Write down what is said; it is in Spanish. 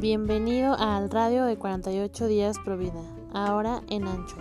Bienvenido al radio de 48 días Provida, ahora en Ancho.